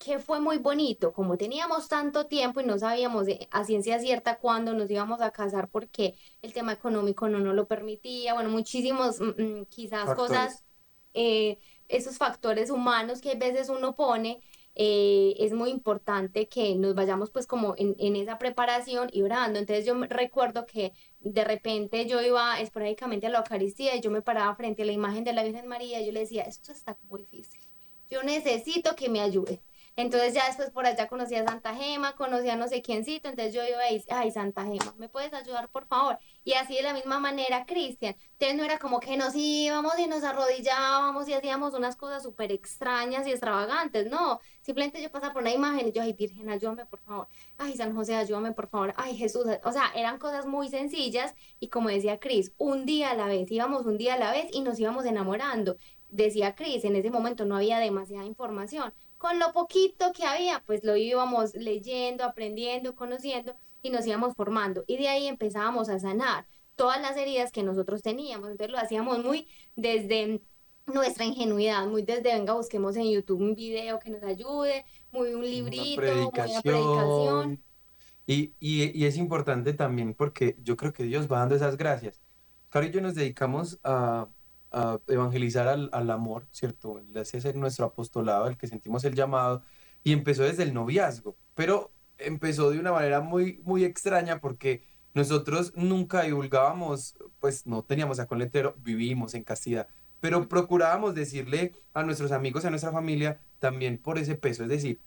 Que fue muy bonito, como teníamos tanto tiempo y no sabíamos a ciencia cierta cuándo nos íbamos a casar porque el tema económico no nos lo permitía, bueno, muchísimos mm, mm, quizás cosas, eh, esos factores humanos que a veces uno pone, eh, es muy importante que nos vayamos pues como en, en, esa preparación y orando. Entonces yo recuerdo que de repente yo iba esporádicamente a la Eucaristía y yo me paraba frente a la imagen de la Virgen María y yo le decía, esto está muy difícil, yo necesito que me ayude. Entonces ya después por allá conocí a Santa Gema, conocí a no sé quiéncito, entonces yo iba a decir, ay, Santa Gema, ¿me puedes ayudar por favor? Y así de la misma manera, Cristian. Entonces no era como que nos íbamos y nos arrodillábamos y hacíamos unas cosas súper extrañas y extravagantes, no. Simplemente yo pasaba por una imagen y yo, ay, Virgen, ayúdame por favor. Ay, San José, ayúdame por favor. Ay, Jesús. O sea, eran cosas muy sencillas y como decía Cris, un día a la vez, íbamos un día a la vez y nos íbamos enamorando. Decía Cris, en ese momento no había demasiada información con lo poquito que había, pues lo íbamos leyendo, aprendiendo, conociendo y nos íbamos formando. Y de ahí empezábamos a sanar todas las heridas que nosotros teníamos. Entonces lo hacíamos muy desde nuestra ingenuidad, muy desde, venga, busquemos en YouTube un video que nos ayude, muy un librito, muy una predicación. Y, y, y, es importante también porque yo creo que Dios va dando esas gracias. Caro y yo nos dedicamos a, a evangelizar al, al, amor, ¿cierto? Ese es nuestro apostolado, el que sentimos el llamado, y empezó desde el noviazgo, pero empezó de una manera muy, muy extraña porque nosotros nunca divulgábamos, pues no teníamos a con letrero, vivimos en castidad, pero procurábamos decirle a nuestros amigos, a nuestra familia, también por ese peso, es decir,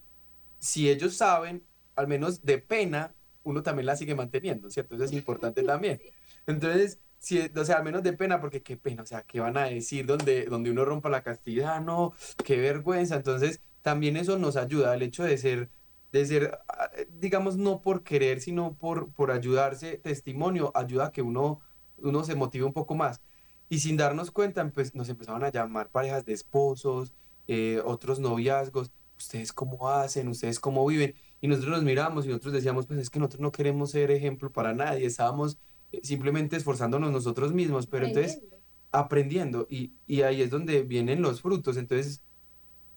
si ellos saben, al menos de pena, uno también la sigue manteniendo, ¿cierto? Eso es importante también. Entonces, si, o sea, al menos de pena, porque qué pena, o sea, ¿qué van a decir donde, donde uno rompa la castidad? No, qué vergüenza. Entonces, también eso nos ayuda, el hecho de ser, de ser, ah, digamos, no por querer, sino por, por ayudarse, testimonio, ayuda a que uno, uno se motive un poco más. Y sin darnos cuenta, pues nos empezaban a llamar parejas de esposos, eh, otros noviazgos, ustedes cómo hacen, ustedes cómo viven. Y nosotros nos miramos y nosotros decíamos, pues es que nosotros no queremos ser ejemplo para nadie, estábamos eh, simplemente esforzándonos nosotros mismos, pero entonces aprendiendo y, y ahí es donde vienen los frutos. Entonces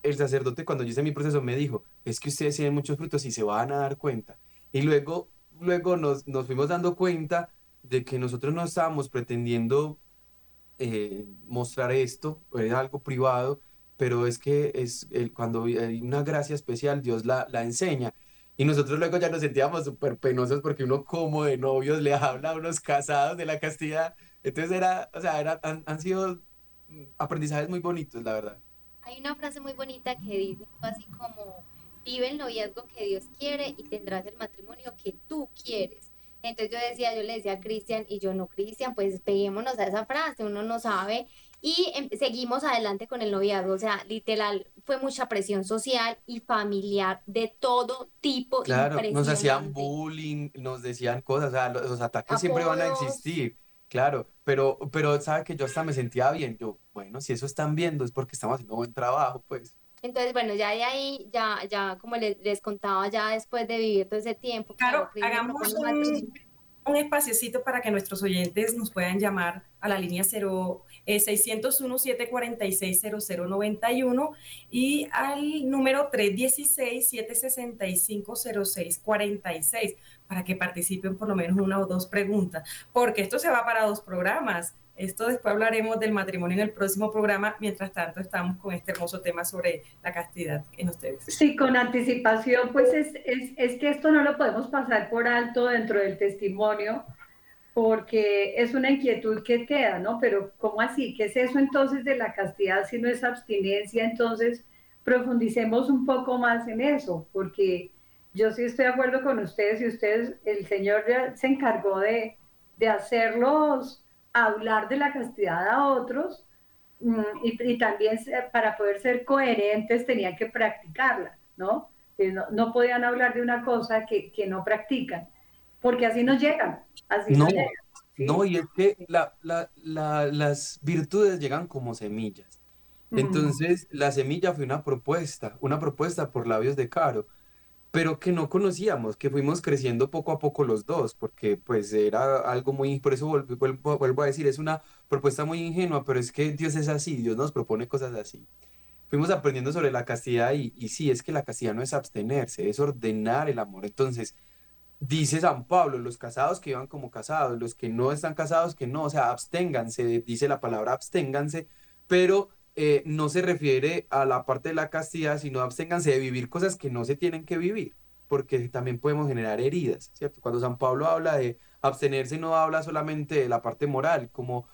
el sacerdote cuando yo hice mi proceso me dijo, es que ustedes tienen muchos frutos y se van a dar cuenta. Y luego, luego nos, nos fuimos dando cuenta de que nosotros no estábamos pretendiendo eh, mostrar esto, era algo privado, pero es que es el, cuando hay una gracia especial, Dios la, la enseña. Y nosotros luego ya nos sentíamos súper penosos porque uno como de novios le habla a unos casados de la castidad. Entonces era, o sea, era, han, han sido aprendizajes muy bonitos, la verdad. Hay una frase muy bonita que dice así como, vive el noviazgo que Dios quiere y tendrás el matrimonio que tú quieres. Entonces yo decía, yo le decía a Cristian y yo no, Cristian, pues peguémonos a esa frase, uno no sabe. Y em, seguimos adelante con el noviazgo, o sea, literal, fue mucha presión social y familiar de todo tipo. Claro, nos hacían bullying, nos decían cosas, o sea, los, ataques siempre van a existir, claro, pero, pero sabe que yo hasta me sentía bien, yo, bueno, si eso están viendo es porque estamos haciendo buen trabajo, pues. Entonces, bueno, ya de ahí, ya, ya como les, les contaba, ya después de vivir todo ese tiempo. Claro, hagamos un, un espaciocito para que nuestros oyentes nos puedan llamar a la línea 0, eh, 601-746-0091 y al número 316-765-0646 para que participen por lo menos una o dos preguntas, porque esto se va para dos programas. Esto después hablaremos del matrimonio en el próximo programa. Mientras tanto, estamos con este hermoso tema sobre la castidad en ustedes. Sí, con anticipación, pues es, es, es que esto no lo podemos pasar por alto dentro del testimonio, porque es una inquietud que queda, ¿no? Pero ¿cómo así? ¿Qué es eso entonces de la castidad si no es abstinencia? Entonces, profundicemos un poco más en eso, porque yo sí estoy de acuerdo con ustedes y ustedes, el Señor se encargó de, de hacerlos hablar de la castidad a otros mm, y, también para poder ser coherentes tenían que practicarla, ¿no? No, podían hablar de una cosa que, no practican, porque así no llegan. Así no, no, y es que las virtudes llegan como semillas. Entonces, la semilla fue una propuesta, una propuesta por labios de Caro pero que no conocíamos, que fuimos creciendo poco a poco los dos, porque pues era algo muy, por eso vuelvo, vuelvo, a decir, es una propuesta muy ingenua, pero es que Dios es así, Dios nos propone cosas así. Fuimos aprendiendo sobre la castidad y, y sí, es que la castidad no es abstenerse, es ordenar el amor. Entonces, dice San Pablo, los casados que iban como casados, los que no están casados, que no, o sea, absténganse, dice la palabra absténganse, pero eh, no se refiere a la parte de la castidad, sino absténganse de vivir cosas que no se tienen que vivir, porque también podemos generar heridas, ¿cierto? Cuando San Pablo habla de abstenerse, no habla solamente de la parte moral, como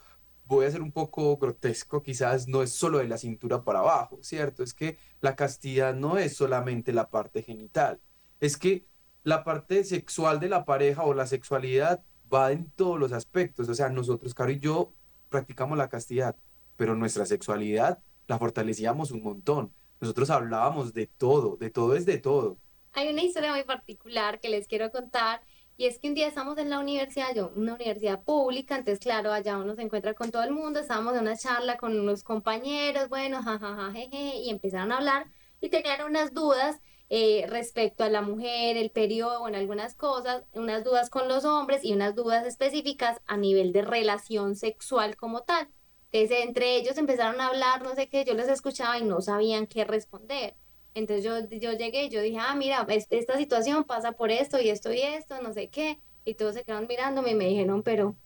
voy a ser un poco grotesco, quizás no es solo de la cintura para abajo, ¿cierto? Es que la castidad no es solamente la parte genital, es que la parte sexual de la pareja o la sexualidad va en todos los aspectos, o sea, nosotros, Caro y yo, practicamos la castidad, pero nuestra sexualidad la fortalecíamos un montón. Nosotros hablábamos de todo, de todo es de todo. Hay una historia muy particular que les quiero contar y es que un día estamos en la universidad, yo, una universidad pública, entonces claro, allá uno se encuentra con todo el mundo, estábamos en una charla con unos compañeros, bueno, jajaja, y empezaron a hablar y tenían unas dudas eh, respecto a la mujer, el periodo, en algunas cosas, unas dudas con los hombres y unas dudas específicas a nivel de relación sexual como tal. Entonces, entre ellos empezaron a hablar, no sé qué, yo les escuchaba y no sabían qué responder. Entonces yo, yo llegué yo dije, ah, mira, esta situación pasa por esto y esto y esto, no sé qué. Y todos se quedaron mirándome y me dijeron, pero,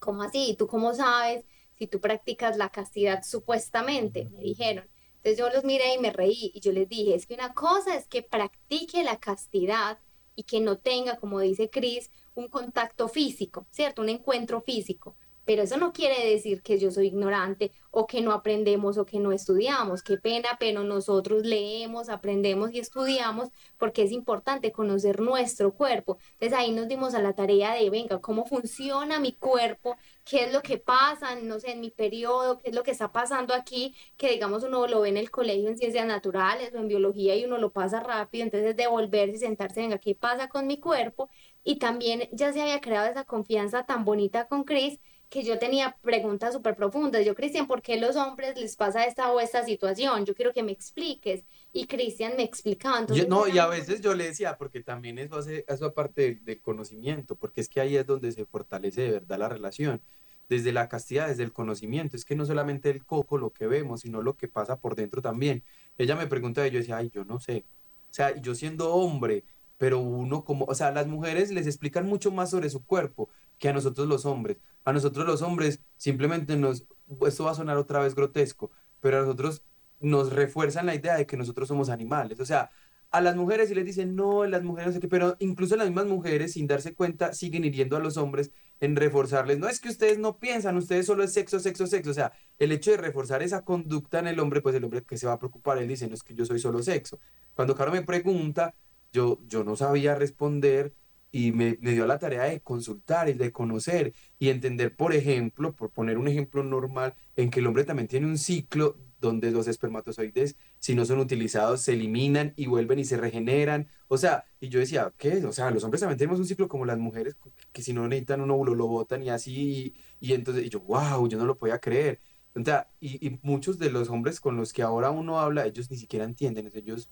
¿cómo así? ¿Y tú cómo sabes si tú practicas la castidad supuestamente? Me dijeron. Entonces yo los miré y me reí y yo les dije, es que una cosa es que practique la castidad y que no tenga, como dice Cris, un contacto físico, ¿cierto? Un encuentro físico. Pero eso no quiere decir que yo soy ignorante o que no aprendemos o que no estudiamos. Qué pena, pero nosotros leemos, aprendemos y estudiamos porque es importante conocer nuestro cuerpo. Entonces ahí nos dimos a la tarea de, venga, ¿cómo funciona mi cuerpo? ¿Qué es lo que pasa, no sé, en mi periodo? ¿Qué es lo que está pasando aquí? Que digamos uno lo ve en el colegio en ciencias naturales o en biología y uno lo pasa rápido. Entonces devolverse y sentarse, venga, ¿qué pasa con mi cuerpo? Y también ya se había creado esa confianza tan bonita con Chris que yo tenía preguntas súper profundas. Yo, Cristian, ¿por qué los hombres les pasa esta o esta situación? Yo quiero que me expliques. Y Cristian me explicaba. Entonces, no, y a veces yo le decía, porque también eso hace, eso aparte del, conocimiento, porque es que ahí es donde se fortalece de verdad la relación. Desde la castidad, desde el conocimiento. Es que no solamente el coco lo que vemos, sino lo que pasa por dentro también. Ella me pregunta y yo decía, ay, yo no sé. O sea, yo siendo hombre, pero uno como, o sea, las mujeres les explican mucho más sobre su cuerpo que a nosotros los hombres. A nosotros los hombres simplemente nos, esto va a sonar otra vez grotesco, pero a nosotros nos refuerzan la idea de que nosotros somos animales. O sea, a las mujeres y les dicen, no, las mujeres no sé qué, pero incluso las mismas mujeres, sin darse cuenta, siguen hiriendo a los hombres en reforzarles, no es que ustedes no piensan, ustedes solo es sexo, sexo, sexo. O sea, el hecho de reforzar esa conducta en el hombre, pues el hombre que se va a preocupar, él dice, no es que yo soy solo sexo. Cuando Caro me pregunta, yo, yo no sabía responder y me, me, dio la tarea de consultar y de conocer y entender, por ejemplo, por poner un ejemplo normal, en que el hombre también tiene un ciclo donde los espermatozoides, si no son utilizados, se eliminan y vuelven y se regeneran. O sea, y yo decía, ¿qué? O sea, los hombres también tenemos un ciclo como las mujeres, que si no necesitan un óvulo lo botan y así, y, y entonces, yo, wow, yo no lo podía creer. O sea, y, y, muchos de los hombres con los que ahora uno habla, ellos ni siquiera entienden, ellos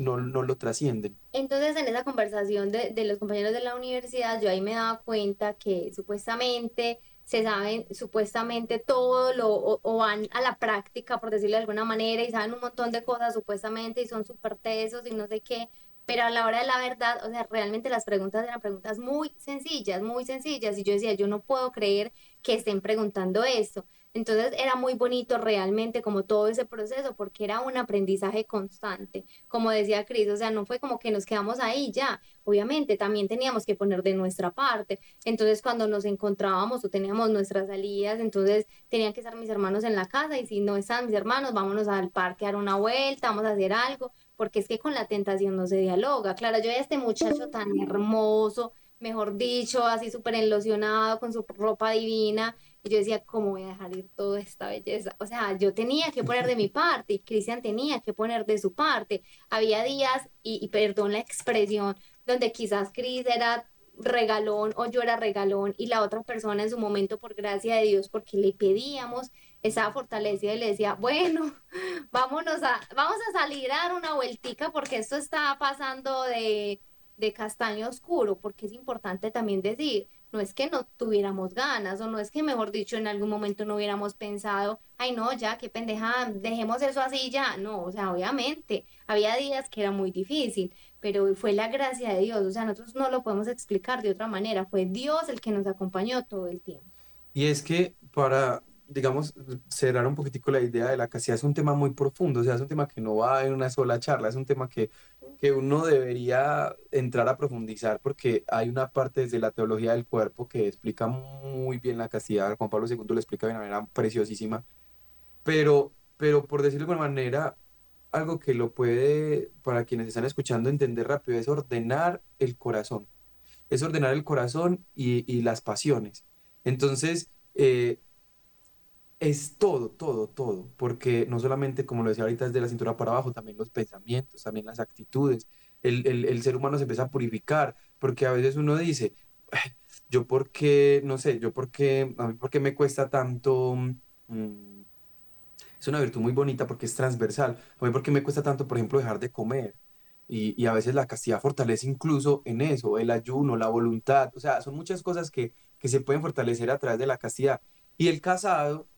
no, no lo trascienden. Entonces, en esa conversación de, de los compañeros de la universidad, yo ahí me daba cuenta que supuestamente se saben supuestamente todo lo, o, van a la práctica, por decirlo de alguna manera, y saben un montón de cosas supuestamente y son súper tesos y no sé qué, pero a la hora de la verdad, o sea, realmente las preguntas eran preguntas muy sencillas, muy sencillas, y yo decía, yo no puedo creer que estén preguntando esto. Entonces era muy bonito realmente como todo ese proceso porque era un aprendizaje constante. Como decía Cris, o sea, no fue como que nos quedamos ahí ya. Obviamente también teníamos que poner de nuestra parte. Entonces cuando nos encontrábamos o teníamos nuestras salidas, entonces tenían que estar mis hermanos en la casa y si no están mis hermanos, vámonos al parque a dar una vuelta, vamos a hacer algo, porque es que con la tentación no se dialoga. Claro, yo este muchacho tan hermoso, mejor dicho, así súper enlocionado con su ropa divina y yo decía, ¿cómo voy a dejar ir toda esta belleza? O sea, yo tenía que poner de mi parte y Cristian tenía que poner de su parte. Había días, y, perdón la expresión, donde quizás Cris era regalón o yo era regalón y la otra persona en su momento, por gracia de Dios, porque le pedíamos esa fortaleza y le decía, bueno, vámonos a, vamos a salir a dar una vueltica porque esto está pasando de, de castaño oscuro, porque es importante también decir, no es que no tuviéramos ganas o no es que, mejor dicho, en algún momento no hubiéramos pensado, ay no, ya, qué pendeja, dejemos eso así ya. No, o sea, obviamente, había días que era muy difícil, pero fue la gracia de Dios, o sea, nosotros no lo podemos explicar de otra manera, fue Dios el que nos acompañó todo el tiempo. Y es que para, digamos, cerrar un poquitico la idea de la castidad, es un tema muy profundo, o sea, es un tema que no va en una sola charla, es un tema que, que uno debería entrar a profundizar porque hay una parte desde la teología del cuerpo que explica muy bien la castidad, Juan Pablo II lo explica de una manera preciosísima, pero, pero por decirlo de alguna manera, algo que lo puede, para quienes están escuchando, entender rápido, es ordenar el corazón, es ordenar el corazón y, y las pasiones. Entonces, eh, es todo, todo, todo, porque no solamente, como lo decía ahorita, es de la cintura para abajo, también los pensamientos, también las actitudes. El, el, el ser humano se empieza a purificar, porque a veces uno dice, yo por qué, no sé, yo por qué, a mí por qué me cuesta tanto, mm, es una virtud muy bonita porque es transversal, a mí por qué me cuesta tanto, por ejemplo, dejar de comer. Y, y a veces la castidad fortalece incluso en eso, el ayuno, la voluntad, o sea, son muchas cosas que, que se pueden fortalecer a través de la castidad. Y el casado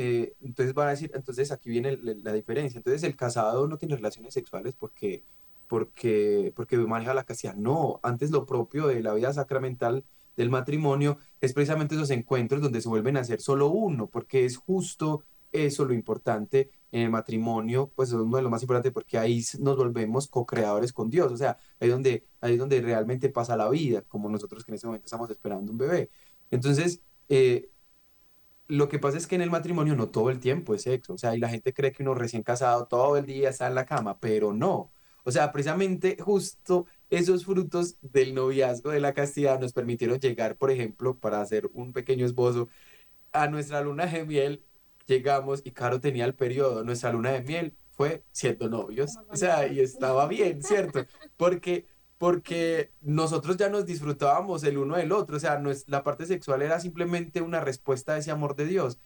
eh, entonces van a decir, entonces aquí viene la diferencia. Entonces el casado no tiene relaciones sexuales porque, porque, porque maneja la castidad. No, antes lo propio de la vida sacramental del matrimonio es precisamente esos encuentros donde se vuelven a ser solo uno, porque es justo eso lo importante en el matrimonio, pues es uno de lo más importante porque ahí nos volvemos co-creadores con Dios, o sea, ahí es donde, ahí donde realmente pasa la vida, como nosotros que en ese momento estamos esperando un bebé. Entonces, eh, lo que pasa es que en el matrimonio no todo el tiempo es sexo, o sea, y la gente cree que uno recién casado todo el día está en la cama, pero no. O sea, precisamente justo esos frutos del noviazgo de la castidad nos permitieron llegar, por ejemplo, para hacer un pequeño esbozo, a nuestra luna de miel llegamos y Caro tenía el periodo, nuestra luna de miel fue siendo novios, o sea, y estaba bien, ¿cierto? Porque, porque nosotros ya nos disfrutábamos el uno del otro, o sea, no es, la parte sexual era simplemente una respuesta a ese amor de Dios,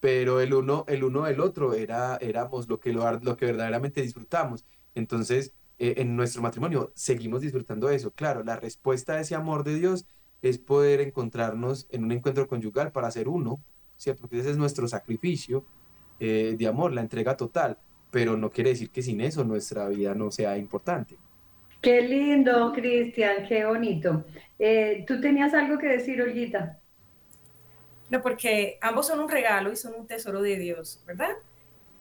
pero el uno, el uno del otro era, éramos lo que, lo, lo que verdaderamente disfrutamos. Entonces, eh, en nuestro matrimonio seguimos disfrutando de eso. Claro, la respuesta a ese amor de Dios es poder encontrarnos en un encuentro conyugal para ser uno, ¿cierto? Porque ese es nuestro sacrificio eh, de amor, la entrega total, pero no quiere decir que sin eso nuestra vida no sea importante. Qué lindo, Cristian, qué bonito. Eh, ¿Tú tenías algo que decir, Olguita? No, porque ambos son un regalo y son un tesoro de Dios, ¿verdad?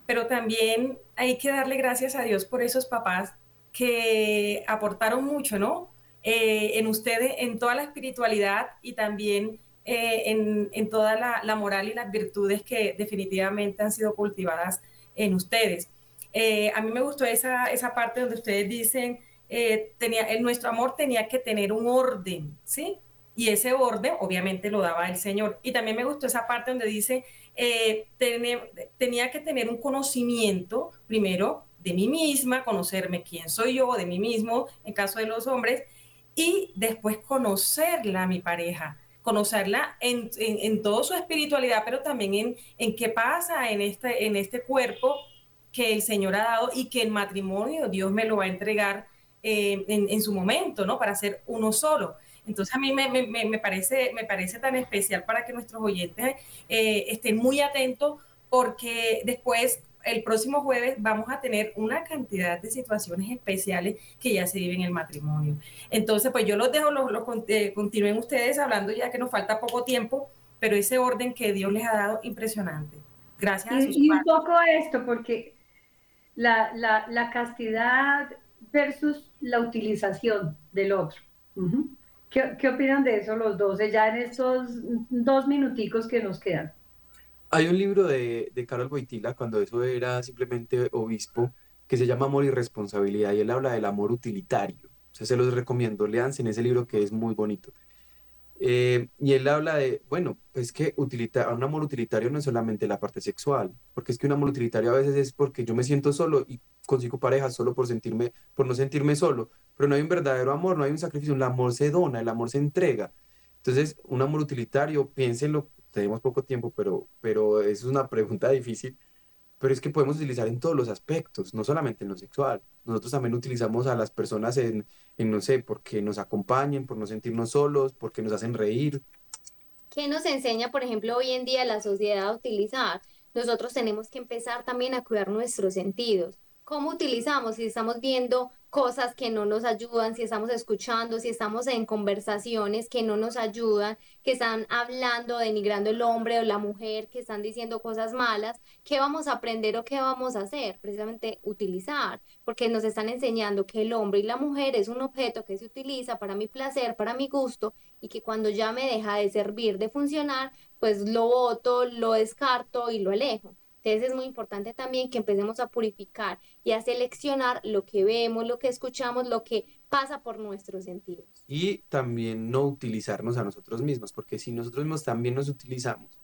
Pero también hay que darle gracias a Dios por esos papás que aportaron mucho, ¿no? Eh, en ustedes, en toda la espiritualidad y también eh, en, toda la, moral y las virtudes que definitivamente han sido cultivadas en ustedes. Eh, a mí me gustó esa, esa parte donde ustedes dicen, eh, tenía, nuestro amor tenía que tener un orden, ¿sí? Y ese orden obviamente lo daba el Señor. Y también me gustó esa parte donde dice, tenía que tener un conocimiento, primero, de mí misma, conocerme quién soy yo, de mí mismo, en caso de los hombres, y después conocerla mi pareja conocerla en, en, toda su espiritualidad, pero también en, en qué pasa en este, en este cuerpo que el Señor ha dado y que el matrimonio Dios me lo va a entregar eh, en, en, su momento, ¿no? Para ser uno solo. Entonces a mí me, me, me, parece, me parece tan especial para que nuestros oyentes eh, estén muy atentos porque después el próximo jueves vamos a tener una cantidad de situaciones especiales que ya se viven en el matrimonio. Entonces, pues yo los dejo, los, eh, continúen ustedes hablando ya que nos falta poco tiempo, pero ese orden que Dios les ha dado, impresionante. Gracias. A sus y un poco esto, porque la, la, la, castidad versus la utilización del otro. ¿Qué, ¿Qué opinan de eso los dos, ya en estos dos minuticos que nos quedan? Hay un libro de, de Carol Boitila, cuando eso era simplemente obispo, que se llama Amor y Responsabilidad, y él habla del amor utilitario. O sea, se los recomiendo, leanse en ese libro que es muy bonito. Eh, y él habla de, bueno, es que utilita, un amor utilitario no es solamente la parte sexual, porque es que un amor utilitario a veces es porque yo me siento solo y consigo pareja solo por sentirme, por no sentirme solo, pero no hay un verdadero amor, no hay un sacrificio, el amor se dona, el amor se entrega. Entonces, un amor utilitario, piénsenlo tenemos poco tiempo, pero, pero es una pregunta difícil, pero es que podemos utilizar en todos los aspectos, no solamente en lo sexual. Nosotros también utilizamos a las personas en, no sé, porque nos acompañen, por no sentirnos solos, porque nos hacen reír. ¿Qué nos enseña, por ejemplo, hoy en día la sociedad a utilizar? Nosotros tenemos que empezar también a cuidar nuestros sentidos. ¿Cómo utilizamos? Si estamos viendo cosas que no nos ayudan, si estamos escuchando, si estamos en conversaciones que no nos ayudan, que están hablando, denigrando el hombre o la mujer, que están diciendo cosas malas, ¿qué vamos a aprender o qué vamos a hacer? Precisamente utilizar, porque nos están enseñando que el hombre y la mujer es un objeto que se utiliza para mi placer, para mi gusto, y que cuando ya me deja de servir, de funcionar, pues lo voto, lo descarto y lo alejo. Entonces es muy importante también que empecemos a purificar y a seleccionar lo que vemos, lo que escuchamos, lo que pasa por nuestros sentidos. Y también no utilizarnos a nosotros mismos, porque si nosotros mismos también nos utilizamos,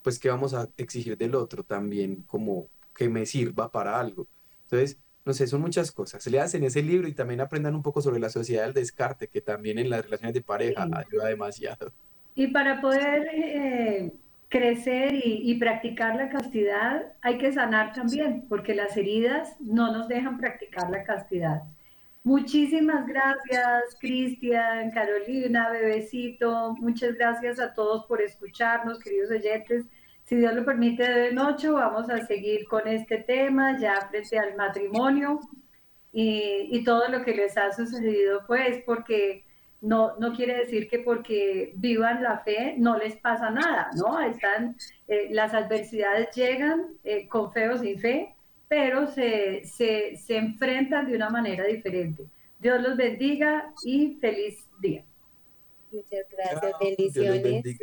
pues ¿qué vamos a exigir del otro también como que me sirva para algo? Entonces, no sé, son muchas cosas. Se le hacen ese libro y también aprendan un poco sobre la sociedad del descarte, que también en las relaciones de pareja ayuda demasiado. Y para poder eh, crecer y, practicar la castidad, hay que sanar también, porque las heridas no nos dejan practicar la castidad. Muchísimas gracias, Cristian, Carolina, Bebecito. Muchas gracias a todos por escucharnos, queridos oyentes. Si Dios lo permite, de noche vamos a seguir con este tema ya frente al matrimonio y, y todo lo que les ha sucedido, pues, porque no, no quiere decir que porque vivan la fe no les pasa nada, ¿no? Están, eh, las adversidades llegan eh, con fe o sin fe, pero se, se, se enfrentan de una manera diferente. Dios los bendiga y feliz día. Muchas gracias, bendiciones.